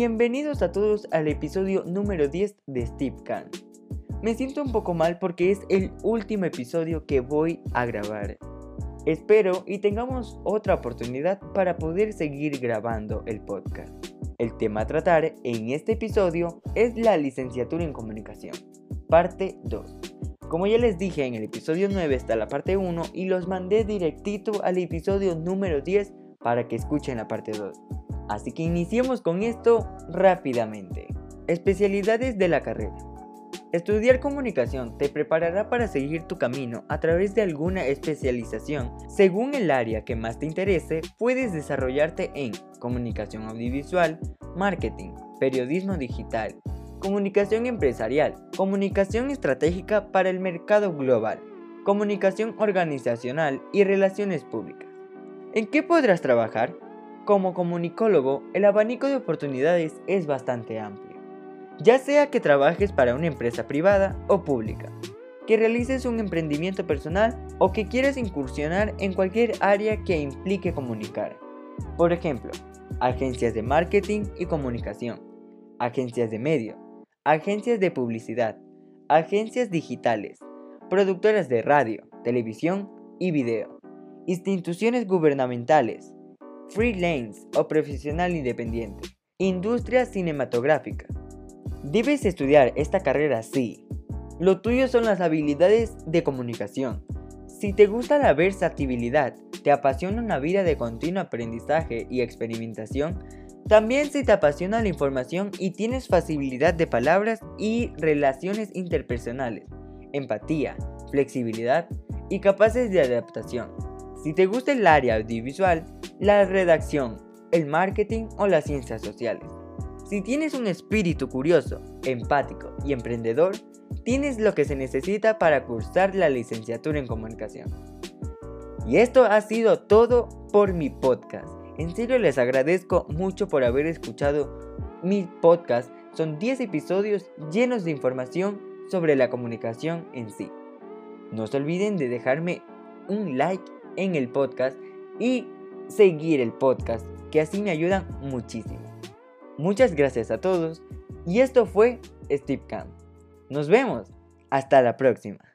Bienvenidos a todos al episodio número 10 de Steve Khan. Me siento un poco mal porque es el último episodio que voy a grabar. Espero y tengamos otra oportunidad para poder seguir grabando el podcast. El tema a tratar en este episodio es la licenciatura en comunicación, parte 2. Como ya les dije en el episodio 9 está la parte 1 y los mandé directito al episodio número 10 para que escuchen la parte 2. Así que iniciemos con esto rápidamente. Especialidades de la carrera. Estudiar comunicación te preparará para seguir tu camino a través de alguna especialización. Según el área que más te interese, puedes desarrollarte en comunicación audiovisual, marketing, periodismo digital, comunicación empresarial, comunicación estratégica para el mercado global, comunicación organizacional y relaciones públicas. ¿En qué podrás trabajar? Como comunicólogo, el abanico de oportunidades es bastante amplio, ya sea que trabajes para una empresa privada o pública, que realices un emprendimiento personal o que quieras incursionar en cualquier área que implique comunicar. Por ejemplo, agencias de marketing y comunicación, agencias de medio, agencias de publicidad, agencias digitales, productoras de radio, televisión y video, instituciones gubernamentales, freelance o profesional independiente, industria cinematográfica. Debes estudiar esta carrera sí. Lo tuyo son las habilidades de comunicación. Si te gusta la versatilidad, te apasiona una vida de continuo aprendizaje y experimentación, también si te apasiona la información y tienes facilidad de palabras y relaciones interpersonales, empatía, flexibilidad y capaces de adaptación. Si te gusta el área audiovisual, la redacción, el marketing o las ciencias sociales. Si tienes un espíritu curioso, empático y emprendedor, tienes lo que se necesita para cursar la licenciatura en comunicación. Y esto ha sido todo por mi podcast. En serio les agradezco mucho por haber escuchado mi podcast. Son 10 episodios llenos de información sobre la comunicación en sí. No se olviden de dejarme un like en el podcast y seguir el podcast, que así me ayudan muchísimo. Muchas gracias a todos y esto fue Steve Camp. Nos vemos. Hasta la próxima.